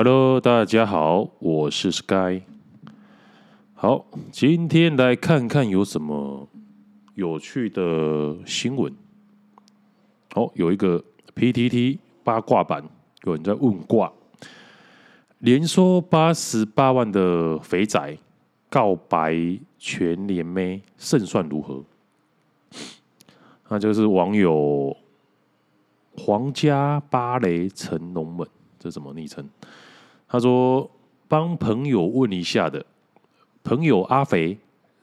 Hello，大家好，我是 Sky。好，今天来看看有什么有趣的新闻。好，有一个 PTT 八卦版，有人在问卦，连说八十八万的肥仔告白全联妹，胜算如何？那就是网友皇家芭蕾成龙们，这什么昵称？他说：“帮朋友问一下的，朋友阿肥，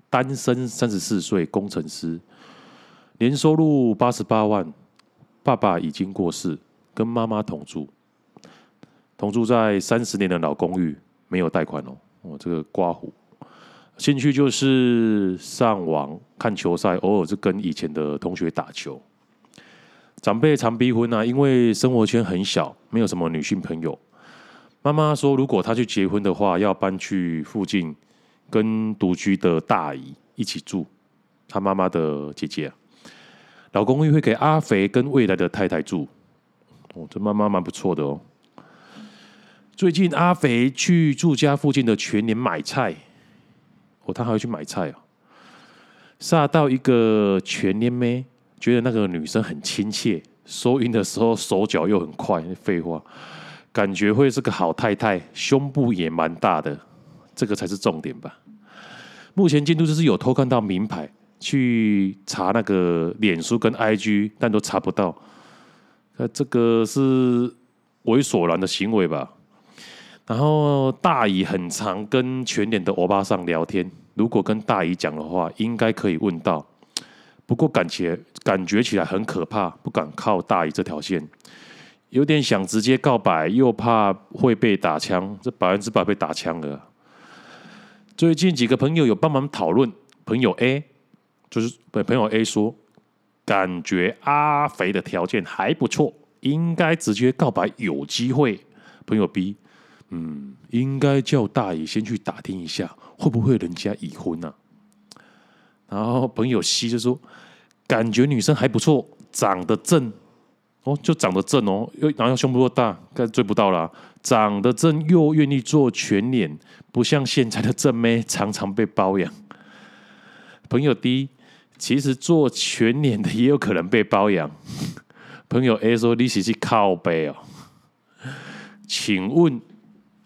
单身，三十四岁，工程师，年收入八十八万，爸爸已经过世，跟妈妈同住，同住在三十年的老公寓，没有贷款哦。我这个刮胡。”兴趣就是上网看球赛，偶尔是跟以前的同学打球。长辈常逼婚啊，因为生活圈很小，没有什么女性朋友。妈妈说，如果他去结婚的话，要搬去附近跟独居的大姨一起住。他妈妈的姐姐，老公寓会给阿肥跟未来的太太住。哦，这妈妈蛮不错的哦。最近阿肥去住家附近的全年买菜。哦，他还会去买菜哦。煞到一个全年妹，觉得那个女生很亲切，收银的时候手脚又很快。废话，感觉会是个好太太，胸部也蛮大的，这个才是重点吧。目前进度就是有偷看到名牌，去查那个脸书跟 IG，但都查不到。那这个是猥琐男的行为吧？然后大姨很常跟全脸的欧巴桑聊天，如果跟大姨讲的话，应该可以问到。不过感觉感觉起来很可怕，不敢靠大姨这条线，有点想直接告白，又怕会被打枪，这百分之百被打枪了。最近几个朋友有帮忙讨论，朋友 A 就是朋友 A 说，感觉阿肥的条件还不错，应该直接告白有机会。朋友 B。嗯，应该叫大姨先去打听一下，会不会人家已婚呢、啊？然后朋友 C 就说，感觉女生还不错，长得正哦，就长得正哦，又然后胸部又大，该追不到了。长得正又愿意做全脸，不像现在的正妹常常被包养。朋友 D 其实做全脸的也有可能被包养。朋友 A 说，你是去靠背哦，请问。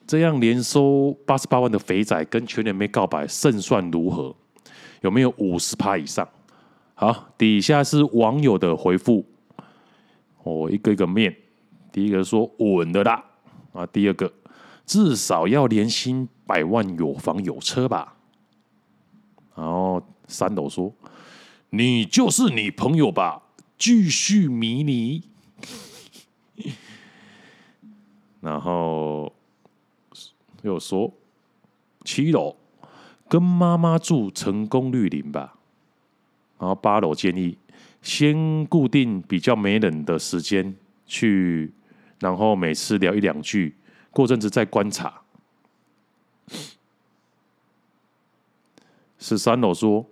这样年收八十八万的肥仔跟全脸妹告白胜算如何？有没有五十趴以上？好，底下是网友的回复，我一个一个面。第一个说稳的啦，啊，第二个至少要年薪百万，有房有车吧。然后三楼说你就是你朋友吧，继续迷你。然后。又说七楼跟妈妈住成功率零吧，然后八楼建议先固定比较没人的时间去，然后每次聊一两句，过阵子再观察。十三楼说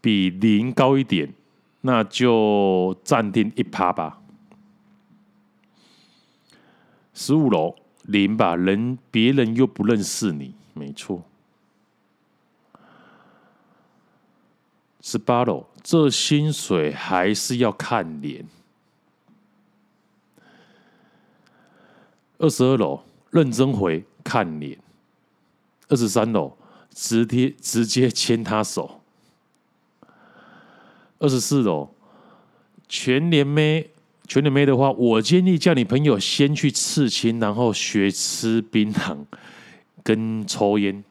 比零高一点，那就暂定一趴吧。十五楼。零吧，人别人又不认识你，没错。十八楼，这薪水还是要看脸。二十二楼，认真回看脸。二十三楼，直接直接牵他手。二十四楼，全联妹。全联妹的话，我建议叫你朋友先去刺青，然后学吃槟榔跟抽烟，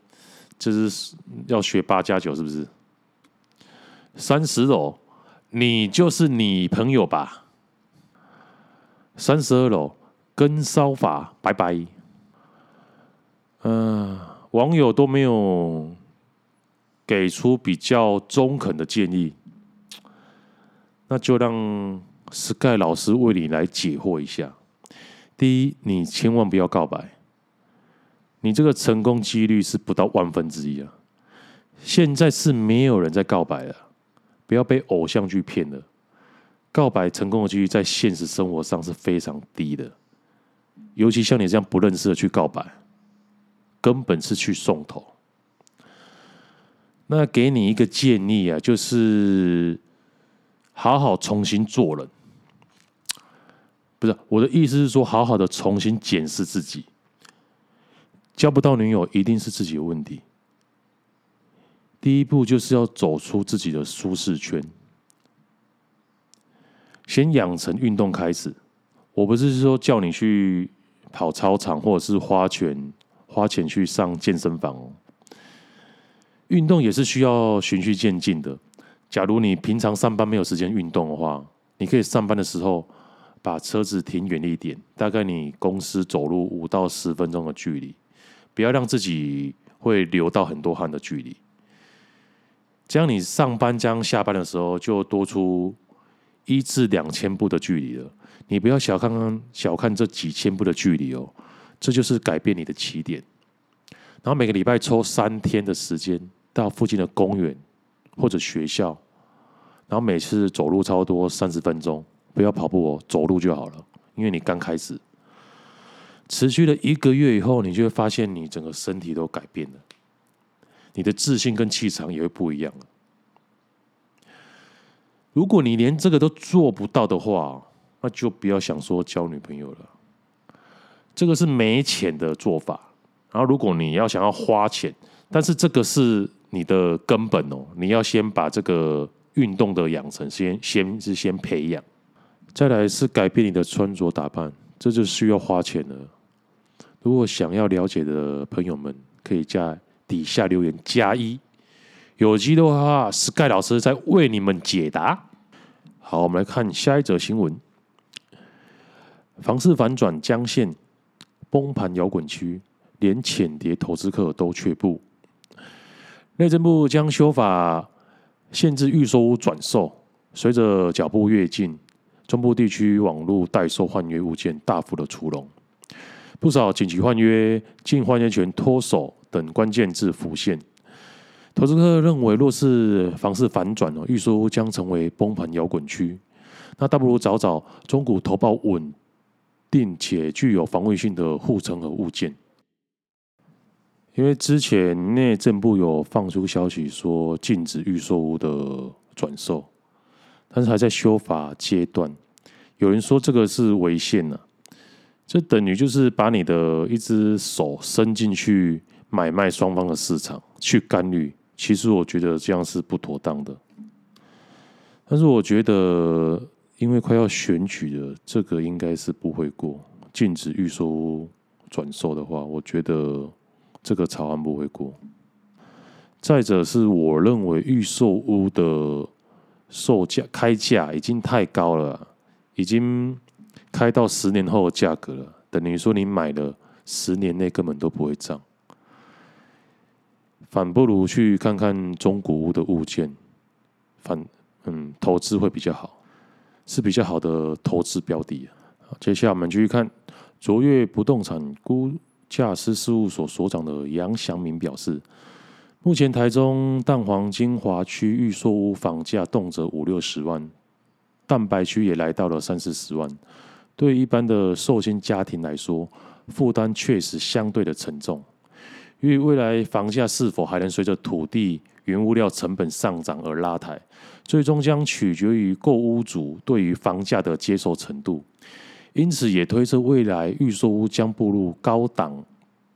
就是要学八加九，是不是？三十楼，你就是你朋友吧？三十二楼，跟骚法，拜拜。嗯、网友都没有给出比较中肯的建议，那就让。Sky 老师为你来解惑一下：第一，你千万不要告白，你这个成功几率是不到万分之一啊！现在是没有人在告白了，不要被偶像剧骗了。告白成功的几率在现实生活上是非常低的，尤其像你这样不认识的去告白，根本是去送头。那给你一个建议啊，就是好好重新做人。不是，我的意思是说，好好的重新检视自己。交不到女友，一定是自己的问题。第一步就是要走出自己的舒适圈，先养成运动开始。我不是说叫你去跑操场，或者是花钱花钱去上健身房哦。运动也是需要循序渐进的。假如你平常上班没有时间运动的话，你可以上班的时候把车子停远一点，大概你公司走路五到十分钟的距离，不要让自己会流到很多汗的距离。这样你上班这样下班的时候就多出一至两千步的距离了。你不要小看小看这几千步的距离哦，这就是改变你的起点。然后每个礼拜抽三天的时间到附近的公园或者学校，然后每次走路差不多三十分钟，不要跑步哦，走路就好了。因为你刚开始，持续了一个月以后，你就会发现你整个身体都改变了，你的自信跟气场也会不一样。如果你连这个都做不到的话，那就不要想说交女朋友了。这个是没钱的做法。然后，如果你要想要花钱，但是这个是你的根本哦，你要先把这个运动的养成先先是先培养，再来是改变你的穿着打扮，这就需要花钱了。如果想要了解的朋友们，可以加底下留言加一，有机的话，Sky 老师在为你们解答。好，我们来看下一则新闻：房市反转，将线崩盘摇滚区。连浅碟投资客都却步，内政部将修法限制预售转售。随着脚步越近，中部地区网络代售换约物件大幅的出笼，不少紧急换约、净换约权脱手等关键字浮现。投资客认为，若是房市反转哦，预售屋将成为崩盘摇滚区，那倒不如找找中古投报稳定且具有防卫性的护城河物件。因为之前内政部有放出消息说禁止预售屋的转售，但是还在修法阶段。有人说这个是违宪呢，这等于就是把你的一只手伸进去买卖双方的市场去干预。其实我觉得这样是不妥当的。但是我觉得，因为快要选举了，这个应该是不会过。禁止预售屋转售的话，我觉得。这个草案不会过。再者是，我认为预售屋的售价开价已经太高了，已经开到十年后的价格了，等于说你买了十年内根本都不会涨。反不如去看看中古屋的物件，反嗯投资会比较好，是比较好的投资标的。接下来我们继续看卓越不动产估价师事务所所长的杨祥明表示，目前台中蛋黄精华区预售屋房价动辄五六十万，蛋白区也来到了三四十万。对一般的受薪家庭来说，负担确实相对的沉重。因为未来房价是否还能随着土地、原物料成本上涨而拉抬，最终将取决于购屋主对于房价的接受程度。因此，也推测未来预售屋将步入高档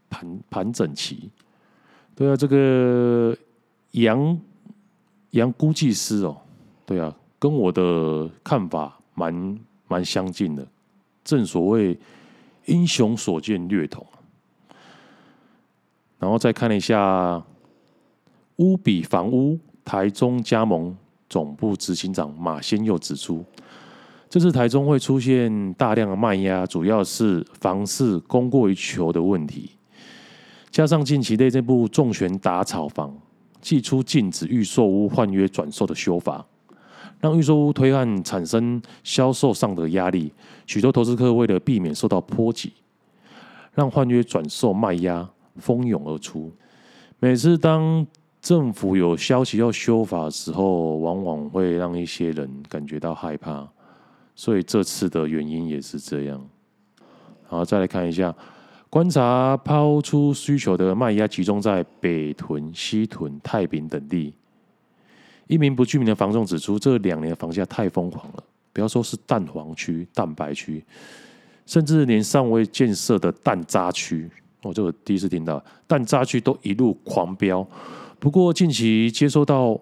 盘盘整期。对啊，这个杨杨估计师哦，对啊，跟我的看法蛮蛮相近的。正所谓英雄所见略同。然后再看了一下乌比房屋，台中加盟总部执行长马先佑指出。这次台中会出现大量的卖压，主要是房市供过于求的问题，加上近期内政部重拳打炒房，祭出禁止预售屋换约转售的修法，让预售屋推案产生销售上的压力。许多投资客为了避免受到波及，让换约转售卖压蜂拥而出。每次当政府有消息要修法的时候，往往会让一些人感觉到害怕。所以这次的原因也是这样。好，再来看一下，观察抛出需求的卖压集中在北屯、西屯、太平等地。一名不具名的房仲指出，这两年房价太疯狂了，不要说是蛋黄区、蛋白区，甚至连尚未建设的蛋渣区，我、这个第一次听到，但渣区都一路狂飙。不过近期接收到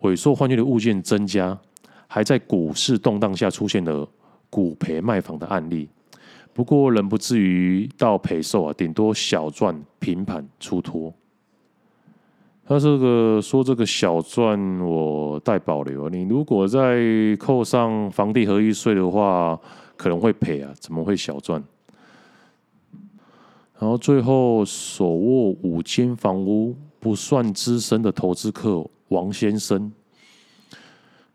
委售换约的物件增加，还在股市动荡下出现了股赔卖房的案例。不过仍不至于到赔售啊，顶多小赚平盘出脱。他这个说这个小赚，我带保留。你如果再扣上房地合一税的话，可能会赔啊，怎么会小赚？然后最后手握五间房屋不算资深的投资客王先生，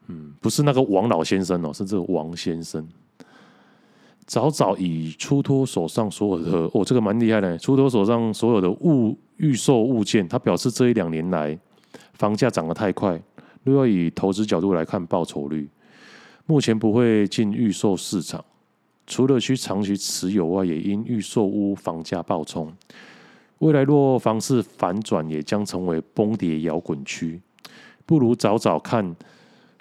嗯，不是那个王老先生哦，是这个王先生，早早已出脱手上所有的哦，这个蛮厉害的，出脱手上所有的物。预售物件，他表示这一两年来房价涨得太快，若要以投资角度来看报酬率，目前不会进预售市场。除了需长期持有外，也因预售屋房价暴冲，未来若房市反转，也将成为崩跌摇滚区。不如找找看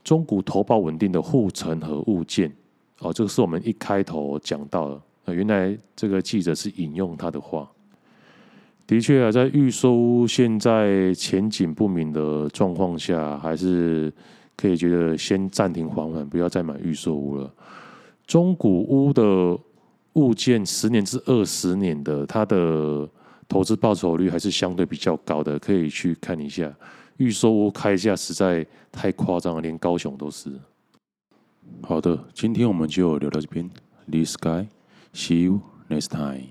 中古投保稳定的护城河物件。哦，这个是我们一开头讲到的，原来这个记者是引用他的话。的确啊，在预售屋现在前景不明的状况下，还是可以觉得先暂停缓缓，不要再买预售屋了。中古屋的物件，十年至二十年的，它的投资报酬率还是相对比较高的，可以去看一下。预售屋开价实在太夸张了，连高雄都是。好的，今天我们就聊到这边。This guy, see you next time.